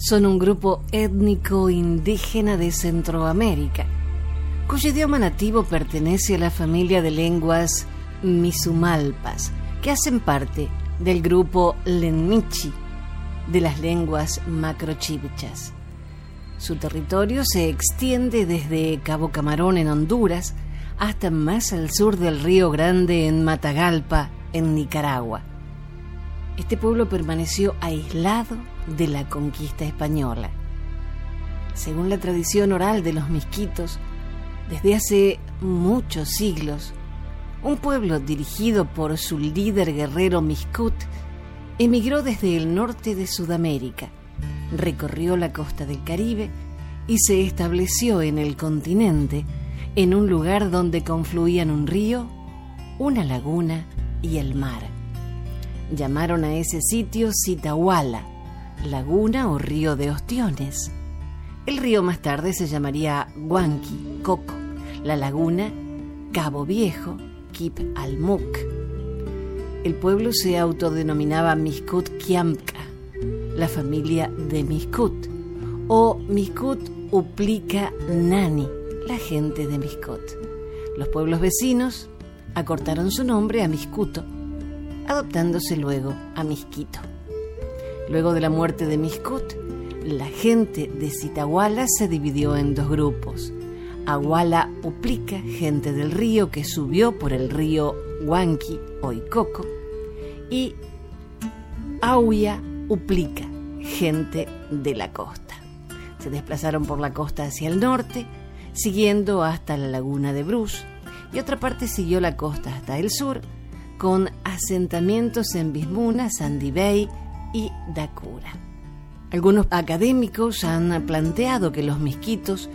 son un grupo étnico indígena de Centroamérica cuyo idioma nativo pertenece a la familia de lenguas misumalpas, que hacen parte del grupo Lenmichi de las lenguas macrochibchas. Su territorio se extiende desde Cabo Camarón en Honduras hasta más al sur del Río Grande en Matagalpa, en Nicaragua. Este pueblo permaneció aislado de la conquista española. Según la tradición oral de los misquitos, desde hace muchos siglos, un pueblo dirigido por su líder guerrero Miscut emigró desde el norte de Sudamérica, recorrió la costa del Caribe y se estableció en el continente en un lugar donde confluían un río, una laguna y el mar. Llamaron a ese sitio Citahuala, laguna o río de ostiones. El río más tarde se llamaría Huanqui, Coco la laguna Cabo Viejo, Kip Almuk. El pueblo se autodenominaba Miskut Kiamka, la familia de Miskut, o Miskut Uplika Nani, la gente de Miskut. Los pueblos vecinos acortaron su nombre a Miskuto, adoptándose luego a Misquito. Luego de la muerte de Miskut, la gente de Zitahuala se dividió en dos grupos Aguala Uplica, gente del río que subió por el río Huanqui o Icoco, y Auya Uplica, gente de la costa. Se desplazaron por la costa hacia el norte, siguiendo hasta la laguna de Bruce, y otra parte siguió la costa hasta el sur, con asentamientos en Bismuna, Sandy Bay y Dakura. Algunos académicos han planteado que los misquitos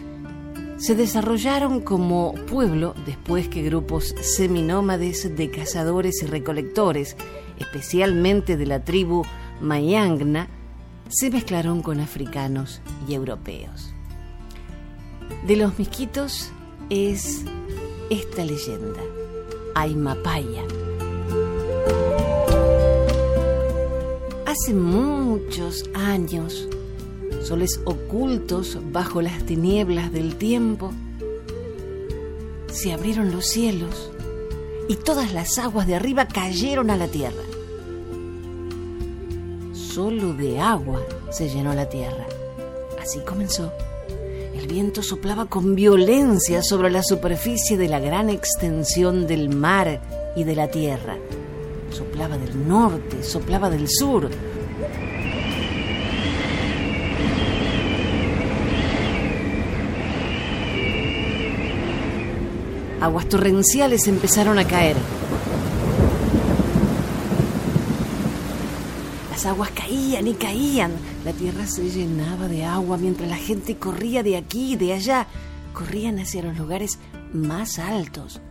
se desarrollaron como pueblo después que grupos seminómades de cazadores y recolectores, especialmente de la tribu Mayangna, se mezclaron con africanos y europeos. De los misquitos es esta leyenda, Aymapaya. Hace muchos años, soles ocultos bajo las tinieblas del tiempo, se abrieron los cielos y todas las aguas de arriba cayeron a la tierra. Solo de agua se llenó la tierra. Así comenzó. El viento soplaba con violencia sobre la superficie de la gran extensión del mar y de la tierra. Soplaba del norte, soplaba del sur, aguas torrenciales empezaron a caer. Las aguas caían y caían. La tierra se llenaba de agua mientras la gente corría de aquí y de allá. Corrían hacia los lugares más altos.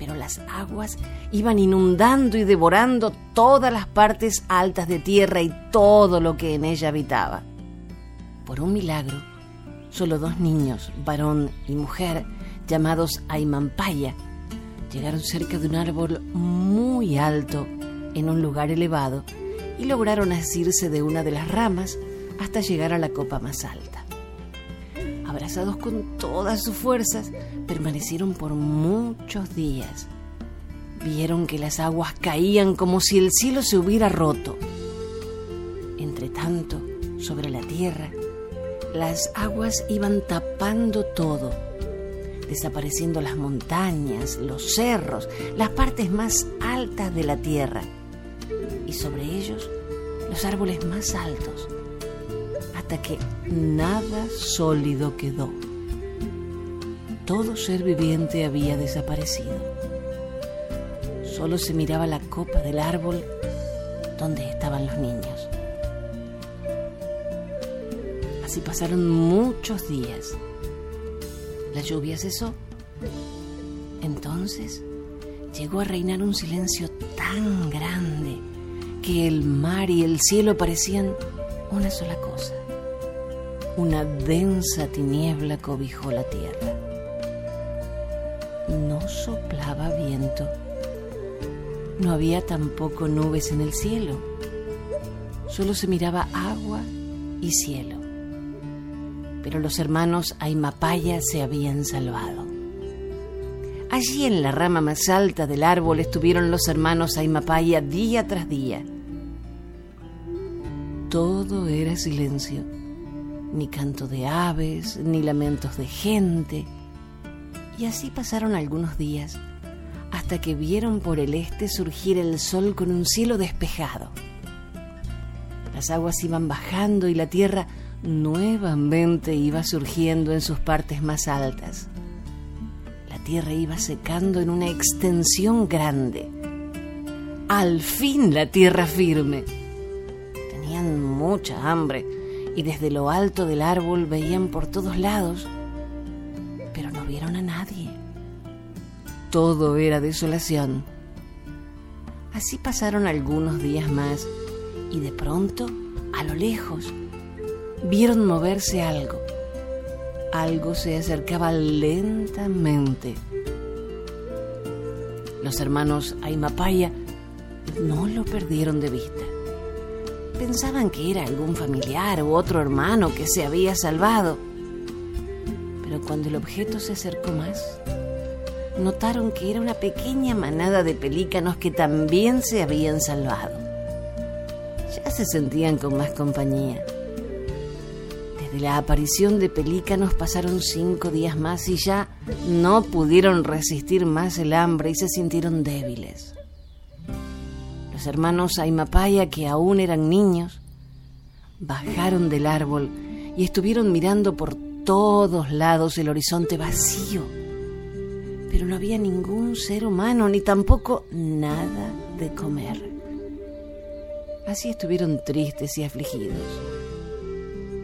Pero las aguas iban inundando y devorando todas las partes altas de tierra y todo lo que en ella habitaba. Por un milagro, solo dos niños, varón y mujer, llamados Aymampaya, llegaron cerca de un árbol muy alto en un lugar elevado y lograron asirse de una de las ramas hasta llegar a la copa más alta. Abrazados con todas sus fuerzas, permanecieron por muchos días. Vieron que las aguas caían como si el cielo se hubiera roto. Entre tanto, sobre la tierra, las aguas iban tapando todo, desapareciendo las montañas, los cerros, las partes más altas de la tierra y sobre ellos los árboles más altos, hasta que nada sólido quedó. Todo ser viviente había desaparecido. Solo se miraba la copa del árbol donde estaban los niños. Así pasaron muchos días. La lluvia cesó. Entonces llegó a reinar un silencio tan grande que el mar y el cielo parecían una sola cosa. Una densa tiniebla cobijó la tierra. No soplaba viento. No había tampoco nubes en el cielo. Solo se miraba agua y cielo pero los hermanos Aymapaya se habían salvado. Allí en la rama más alta del árbol estuvieron los hermanos Aymapaya día tras día. Todo era silencio, ni canto de aves, ni lamentos de gente. Y así pasaron algunos días, hasta que vieron por el este surgir el sol con un cielo despejado. Las aguas iban bajando y la tierra nuevamente iba surgiendo en sus partes más altas. La tierra iba secando en una extensión grande. Al fin la tierra firme. Tenían mucha hambre y desde lo alto del árbol veían por todos lados, pero no vieron a nadie. Todo era desolación. Así pasaron algunos días más y de pronto, a lo lejos, vieron moverse algo. Algo se acercaba lentamente. Los hermanos Aymapaya no lo perdieron de vista. Pensaban que era algún familiar u otro hermano que se había salvado. Pero cuando el objeto se acercó más, notaron que era una pequeña manada de pelícanos que también se habían salvado. Ya se sentían con más compañía. De la aparición de pelícanos pasaron cinco días más y ya no pudieron resistir más el hambre y se sintieron débiles. Los hermanos Aymapaya, que aún eran niños, bajaron del árbol y estuvieron mirando por todos lados el horizonte vacío. Pero no había ningún ser humano ni tampoco nada de comer. Así estuvieron tristes y afligidos.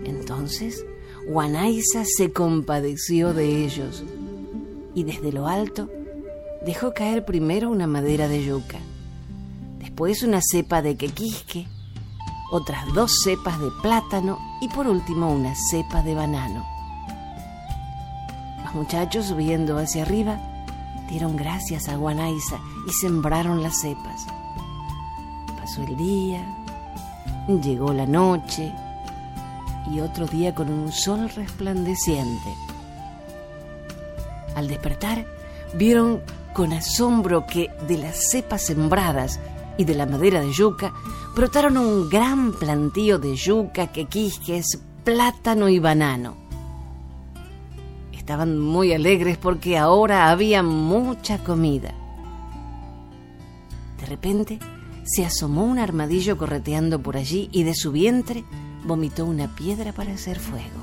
Entonces Guanaisa se compadeció de ellos y desde lo alto dejó caer primero una madera de yuca, después una cepa de quequisque, otras dos cepas de plátano y por último una cepa de banano. Los muchachos subiendo hacia arriba dieron gracias a Guanaisa y sembraron las cepas. Pasó el día, llegó la noche, y otro día con un sol resplandeciente. Al despertar, vieron con asombro que de las cepas sembradas y de la madera de yuca brotaron un gran plantío de yuca, quequisques, plátano y banano. Estaban muy alegres porque ahora había mucha comida. De repente se asomó un armadillo correteando por allí y de su vientre vomitó una piedra para hacer fuego.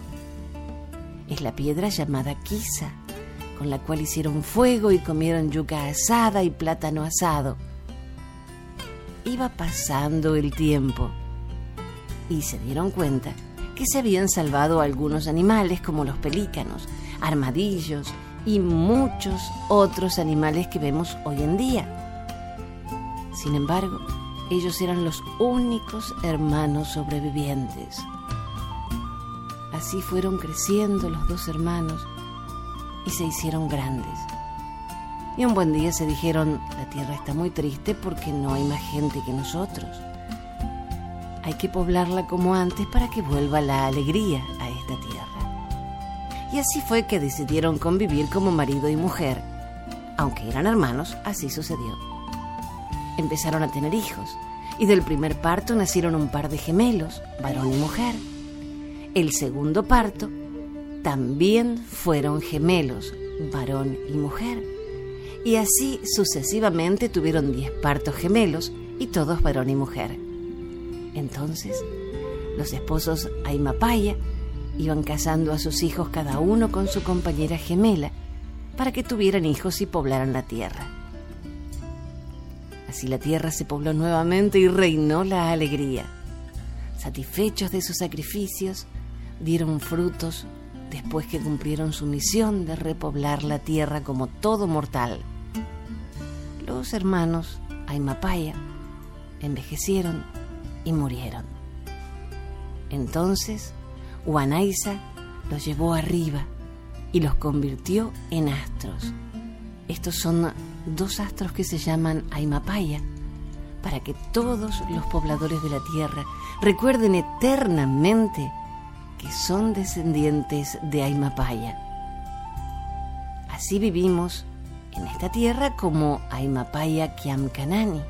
Es la piedra llamada quisa, con la cual hicieron fuego y comieron yuca asada y plátano asado. Iba pasando el tiempo y se dieron cuenta que se habían salvado algunos animales como los pelícanos, armadillos y muchos otros animales que vemos hoy en día. Sin embargo, ellos eran los únicos hermanos sobrevivientes. Así fueron creciendo los dos hermanos y se hicieron grandes. Y un buen día se dijeron, la tierra está muy triste porque no hay más gente que nosotros. Hay que poblarla como antes para que vuelva la alegría a esta tierra. Y así fue que decidieron convivir como marido y mujer. Aunque eran hermanos, así sucedió empezaron a tener hijos y del primer parto nacieron un par de gemelos, varón y mujer. El segundo parto también fueron gemelos, varón y mujer. Y así sucesivamente tuvieron diez partos gemelos y todos varón y mujer. Entonces, los esposos Aymapaya iban casando a sus hijos cada uno con su compañera gemela para que tuvieran hijos y poblaran la tierra. Así la tierra se pobló nuevamente y reinó la alegría. Satisfechos de sus sacrificios, dieron frutos después que cumplieron su misión de repoblar la tierra como todo mortal. Hermanos Aymapaya envejecieron y murieron. Entonces, Huanaiza los llevó arriba y los convirtió en astros. Estos son dos astros que se llaman Aymapaya, para que todos los pobladores de la tierra recuerden eternamente que son descendientes de Aymapaya. Así vivimos en esta tierra como Aymapaya Kiamkanani.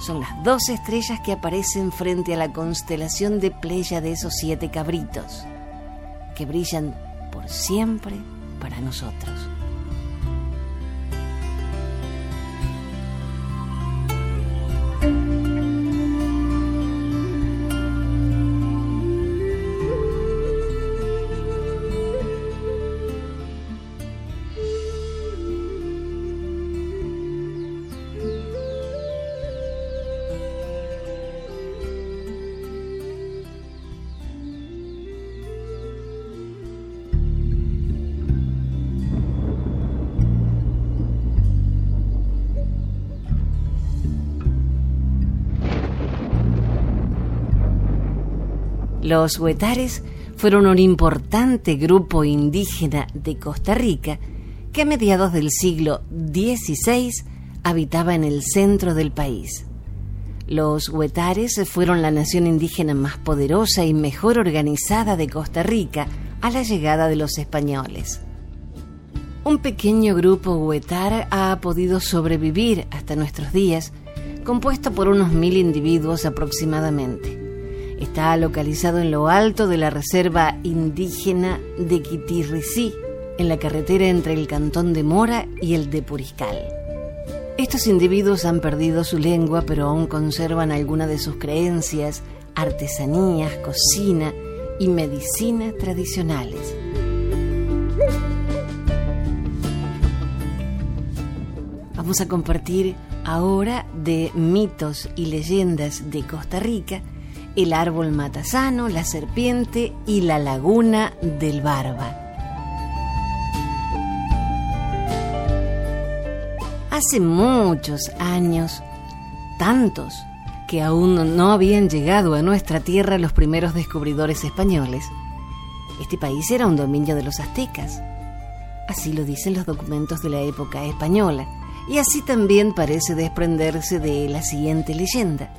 Son las dos estrellas que aparecen frente a la constelación de Pleya de esos siete cabritos, que brillan por siempre para nosotros. Los huetares fueron un importante grupo indígena de Costa Rica que a mediados del siglo XVI habitaba en el centro del país. Los huetares fueron la nación indígena más poderosa y mejor organizada de Costa Rica a la llegada de los españoles. Un pequeño grupo huetar ha podido sobrevivir hasta nuestros días, compuesto por unos mil individuos aproximadamente. Está localizado en lo alto de la reserva indígena de Quitirricí, en la carretera entre el cantón de Mora y el de Puriscal. Estos individuos han perdido su lengua, pero aún conservan alguna de sus creencias, artesanías, cocina y medicina tradicionales. Vamos a compartir ahora de mitos y leyendas de Costa Rica el árbol matasano, la serpiente y la laguna del Barba. Hace muchos años, tantos que aún no habían llegado a nuestra tierra los primeros descubridores españoles, este país era un dominio de los aztecas. Así lo dicen los documentos de la época española, y así también parece desprenderse de la siguiente leyenda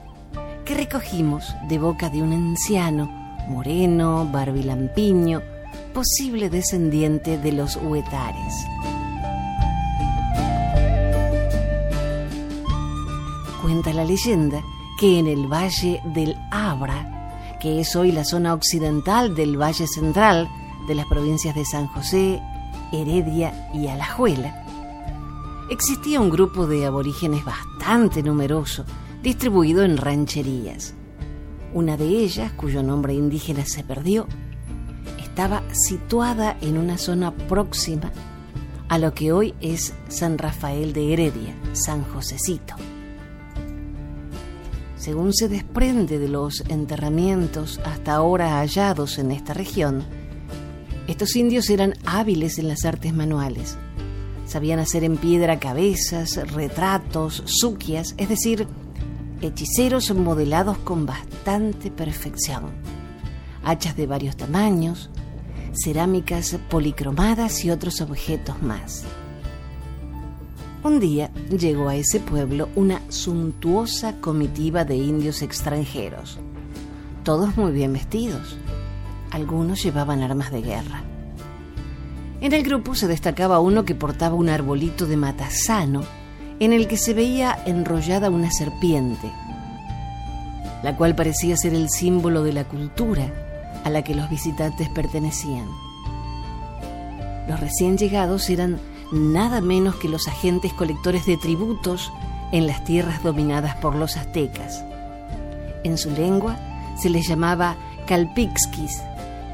que recogimos de boca de un anciano, moreno, barbilampiño, posible descendiente de los huetares. Cuenta la leyenda que en el valle del Abra, que es hoy la zona occidental del valle central de las provincias de San José, Heredia y Alajuela, existía un grupo de aborígenes bastante numeroso distribuido en rancherías. Una de ellas, cuyo nombre indígena se perdió, estaba situada en una zona próxima a lo que hoy es San Rafael de Heredia, San Josecito. Según se desprende de los enterramientos hasta ahora hallados en esta región, estos indios eran hábiles en las artes manuales. Sabían hacer en piedra cabezas, retratos, suquias, es decir, hechiceros modelados con bastante perfección, hachas de varios tamaños, cerámicas policromadas y otros objetos más. Un día llegó a ese pueblo una suntuosa comitiva de indios extranjeros, todos muy bien vestidos. Algunos llevaban armas de guerra. En el grupo se destacaba uno que portaba un arbolito de matasano en el que se veía enrollada una serpiente, la cual parecía ser el símbolo de la cultura, a la que los visitantes pertenecían. Los recién llegados eran nada menos que los agentes colectores de tributos en las tierras dominadas por los aztecas. En su lengua se les llamaba calpixquis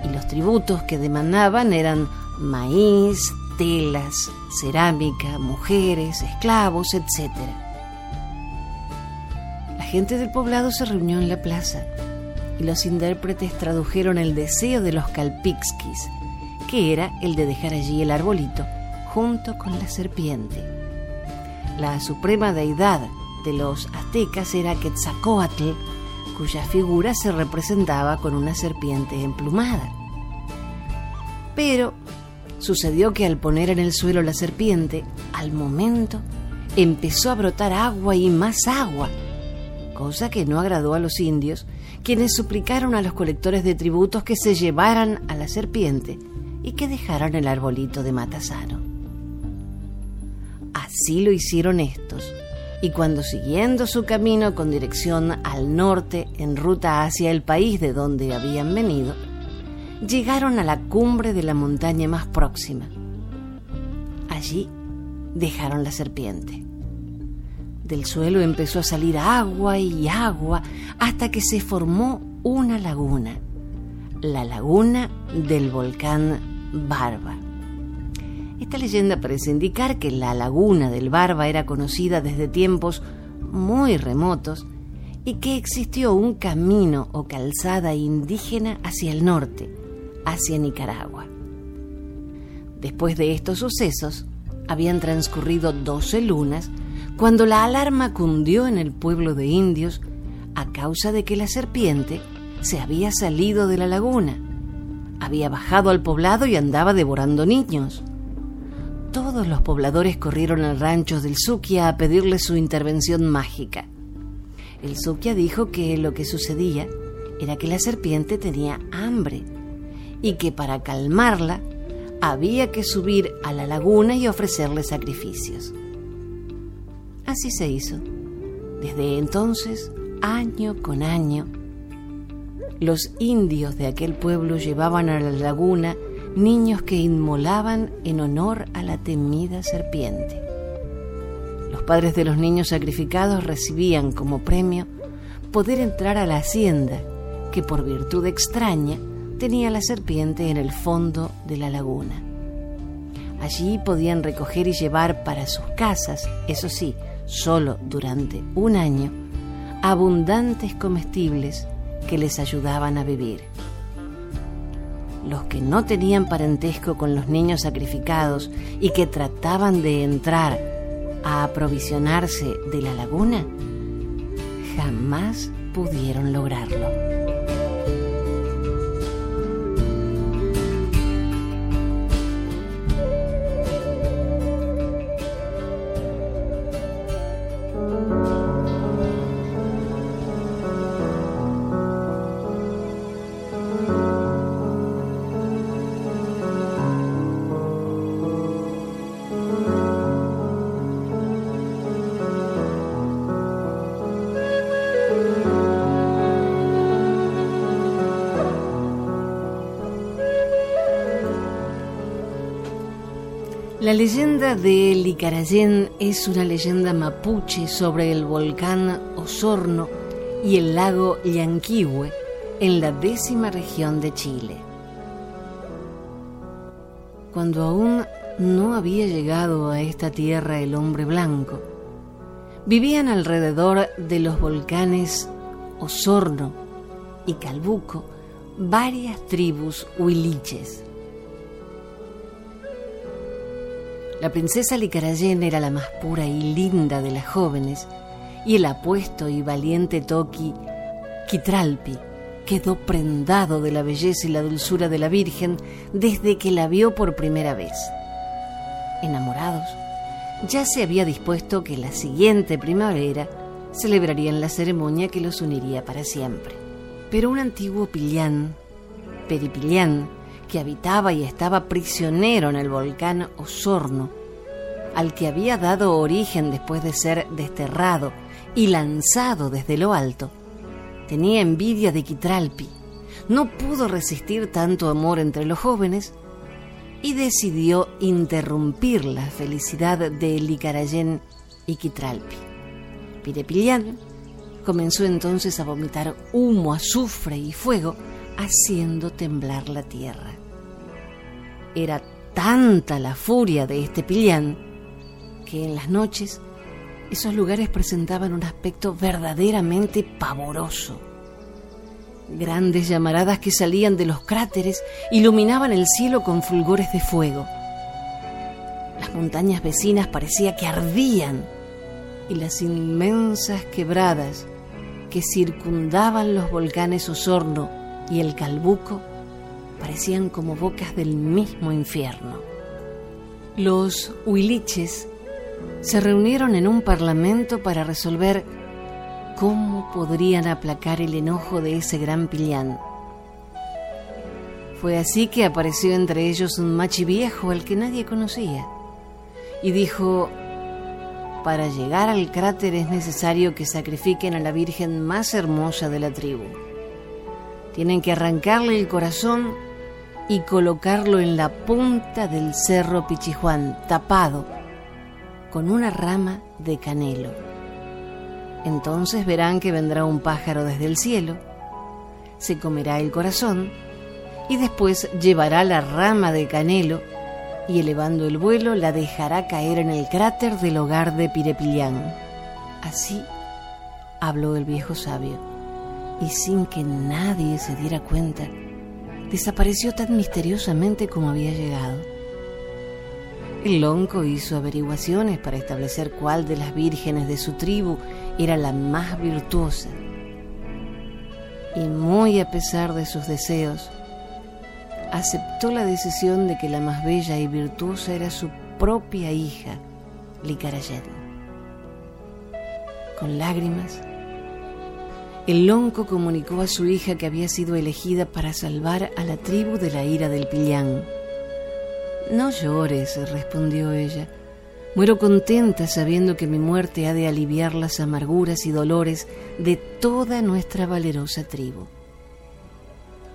y los tributos que demandaban eran maíz, telas, cerámica, mujeres, esclavos, etc. La gente del poblado se reunió en la plaza y los intérpretes tradujeron el deseo de los calpixquis que era el de dejar allí el arbolito junto con la serpiente. La suprema deidad de los aztecas era Quetzalcoatl, cuya figura se representaba con una serpiente emplumada. Pero sucedió que al poner en el suelo la serpiente, al momento empezó a brotar agua y más agua, cosa que no agradó a los indios, quienes suplicaron a los colectores de tributos que se llevaran a la serpiente y que dejaron el arbolito de Matasano. Así lo hicieron estos, y cuando siguiendo su camino con dirección al norte en ruta hacia el país de donde habían venido, llegaron a la cumbre de la montaña más próxima. Allí dejaron la serpiente. Del suelo empezó a salir agua y agua hasta que se formó una laguna, la laguna del volcán Barba. Esta leyenda parece indicar que la laguna del Barba era conocida desde tiempos muy remotos y que existió un camino o calzada indígena hacia el norte, hacia Nicaragua. Después de estos sucesos, habían transcurrido doce lunas cuando la alarma cundió en el pueblo de indios a causa de que la serpiente se había salido de la laguna había bajado al poblado y andaba devorando niños. Todos los pobladores corrieron al rancho del Suquia a pedirle su intervención mágica. El Suquia dijo que lo que sucedía era que la serpiente tenía hambre y que para calmarla había que subir a la laguna y ofrecerle sacrificios. Así se hizo. Desde entonces, año con año, los indios de aquel pueblo llevaban a la laguna niños que inmolaban en honor a la temida serpiente. Los padres de los niños sacrificados recibían como premio poder entrar a la hacienda que por virtud extraña tenía la serpiente en el fondo de la laguna. Allí podían recoger y llevar para sus casas, eso sí, solo durante un año, abundantes comestibles que les ayudaban a vivir. Los que no tenían parentesco con los niños sacrificados y que trataban de entrar a aprovisionarse de la laguna, jamás pudieron lograrlo. La leyenda de Licarayén es una leyenda mapuche sobre el volcán Osorno y el lago Llanquihue en la décima región de Chile. Cuando aún no había llegado a esta tierra el hombre blanco, vivían alrededor de los volcanes Osorno y Calbuco varias tribus huiliches La princesa Licarayén era la más pura y linda de las jóvenes, y el apuesto y valiente Toki, Kitralpi, quedó prendado de la belleza y la dulzura de la Virgen desde que la vio por primera vez. Enamorados, ya se había dispuesto que la siguiente primavera celebrarían la ceremonia que los uniría para siempre. Pero un antiguo pilián, Peripilián, que habitaba y estaba prisionero en el volcán Osorno, al que había dado origen después de ser desterrado y lanzado desde lo alto, tenía envidia de Quitralpi, no pudo resistir tanto amor entre los jóvenes y decidió interrumpir la felicidad de Licarayén y Quitralpi. Pirepilián comenzó entonces a vomitar humo, azufre y fuego, haciendo temblar la tierra. Era tanta la furia de este Pilián que en las noches esos lugares presentaban un aspecto verdaderamente pavoroso. Grandes llamaradas que salían de los cráteres iluminaban el cielo con fulgores de fuego. Las montañas vecinas parecía que ardían y las inmensas quebradas que circundaban los volcanes Osorno y el Calbuco parecían como bocas del mismo infierno. Los huiliches se reunieron en un parlamento para resolver cómo podrían aplacar el enojo de ese gran pillán. Fue así que apareció entre ellos un machi viejo al que nadie conocía y dijo, para llegar al cráter es necesario que sacrifiquen a la Virgen más hermosa de la tribu. Tienen que arrancarle el corazón y colocarlo en la punta del cerro Pichijuán, tapado, con una rama de canelo. Entonces verán que vendrá un pájaro desde el cielo, se comerá el corazón y después llevará la rama de canelo y elevando el vuelo la dejará caer en el cráter del hogar de Pirepilián. Así habló el viejo sabio, y sin que nadie se diera cuenta, desapareció tan misteriosamente como había llegado. El lonco hizo averiguaciones para establecer cuál de las vírgenes de su tribu era la más virtuosa. Y muy a pesar de sus deseos, aceptó la decisión de que la más bella y virtuosa era su propia hija, Licarayén. Con lágrimas, el lonco comunicó a su hija que había sido elegida para salvar a la tribu de la ira del Pillán. No llores, respondió ella. Muero contenta sabiendo que mi muerte ha de aliviar las amarguras y dolores de toda nuestra valerosa tribu.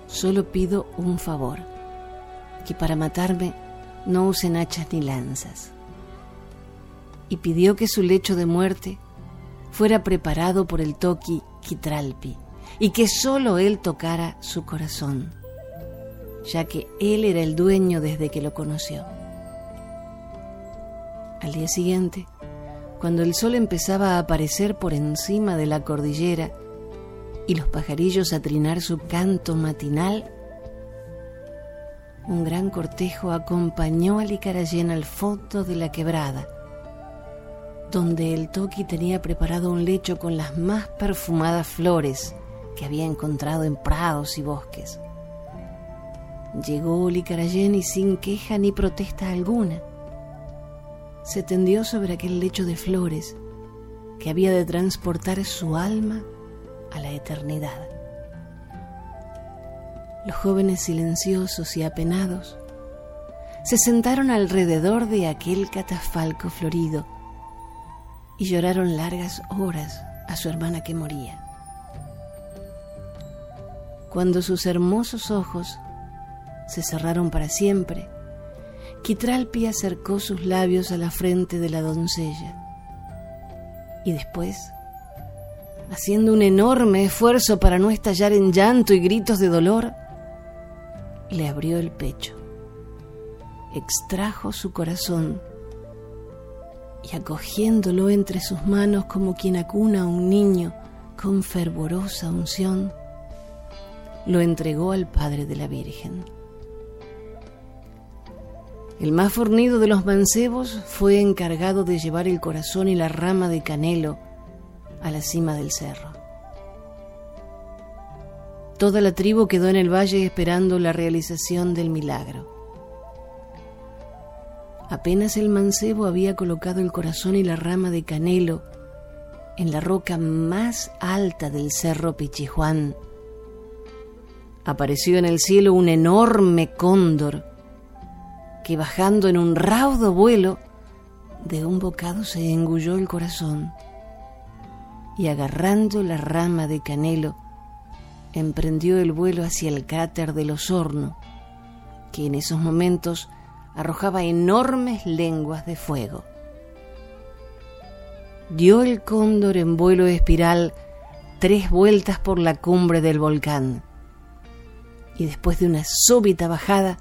Solo pido un favor, que para matarme no usen hachas ni lanzas. Y pidió que su lecho de muerte fuera preparado por el toqui Quitralpi y que solo él tocara su corazón, ya que él era el dueño desde que lo conoció. Al día siguiente, cuando el sol empezaba a aparecer por encima de la cordillera, y los pajarillos a trinar su canto matinal, un gran cortejo acompañó a Licarayén al fondo de la quebrada, donde el Toki tenía preparado un lecho con las más perfumadas flores que había encontrado en prados y bosques. Llegó Licarayén y sin queja ni protesta alguna, se tendió sobre aquel lecho de flores que había de transportar su alma a la eternidad. Los jóvenes silenciosos y apenados se sentaron alrededor de aquel catafalco florido y lloraron largas horas a su hermana que moría. Cuando sus hermosos ojos se cerraron para siempre, Quitralpi acercó sus labios a la frente de la doncella y después haciendo un enorme esfuerzo para no estallar en llanto y gritos de dolor, le abrió el pecho, extrajo su corazón y acogiéndolo entre sus manos como quien acuna a un niño con fervorosa unción, lo entregó al Padre de la Virgen. El más fornido de los mancebos fue encargado de llevar el corazón y la rama de canelo a la cima del cerro. Toda la tribu quedó en el valle esperando la realización del milagro. Apenas el mancebo había colocado el corazón y la rama de canelo en la roca más alta del cerro Pichijuán, apareció en el cielo un enorme cóndor que bajando en un raudo vuelo de un bocado se engulló el corazón y agarrando la rama de canelo, emprendió el vuelo hacia el cráter del Osorno, que en esos momentos arrojaba enormes lenguas de fuego. Dio el cóndor en vuelo espiral tres vueltas por la cumbre del volcán y después de una súbita bajada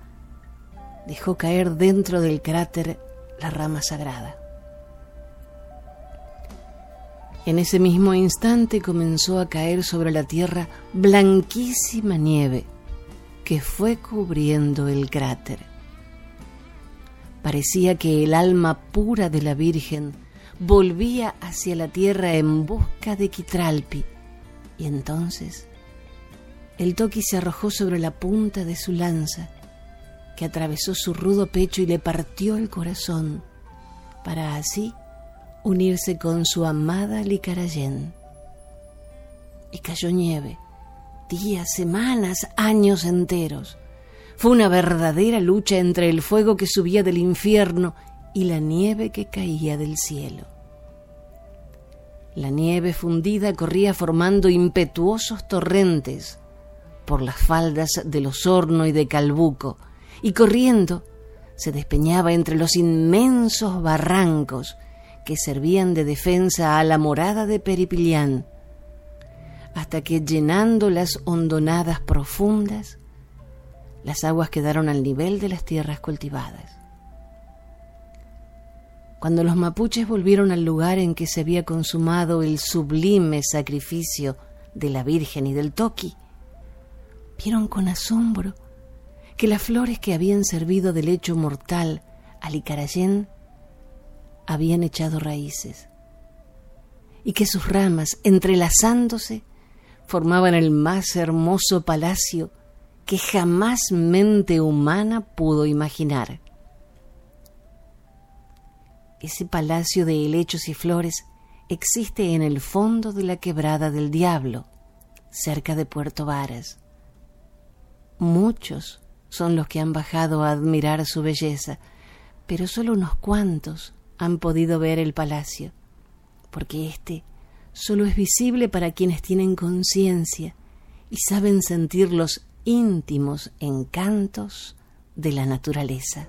dejó caer dentro del cráter la rama sagrada. En ese mismo instante comenzó a caer sobre la tierra blanquísima nieve que fue cubriendo el cráter. Parecía que el alma pura de la Virgen volvía hacia la tierra en busca de Quitralpi, y entonces el toqui se arrojó sobre la punta de su lanza, que atravesó su rudo pecho y le partió el corazón, para así unirse con su amada Licarayén. Y cayó nieve, días, semanas, años enteros. Fue una verdadera lucha entre el fuego que subía del infierno y la nieve que caía del cielo. La nieve fundida corría formando impetuosos torrentes por las faldas del Osorno y de Calbuco, y corriendo se despeñaba entre los inmensos barrancos que servían de defensa a la morada de Peripilián, hasta que llenando las hondonadas profundas, las aguas quedaron al nivel de las tierras cultivadas. Cuando los mapuches volvieron al lugar en que se había consumado el sublime sacrificio de la Virgen y del Toqui, vieron con asombro que las flores que habían servido de lecho mortal al Icarayén habían echado raíces y que sus ramas, entrelazándose, formaban el más hermoso palacio que jamás mente humana pudo imaginar. Ese palacio de helechos y flores existe en el fondo de la quebrada del diablo, cerca de Puerto Varas. Muchos son los que han bajado a admirar su belleza, pero solo unos cuantos han podido ver el palacio, porque éste solo es visible para quienes tienen conciencia y saben sentir los íntimos encantos de la naturaleza.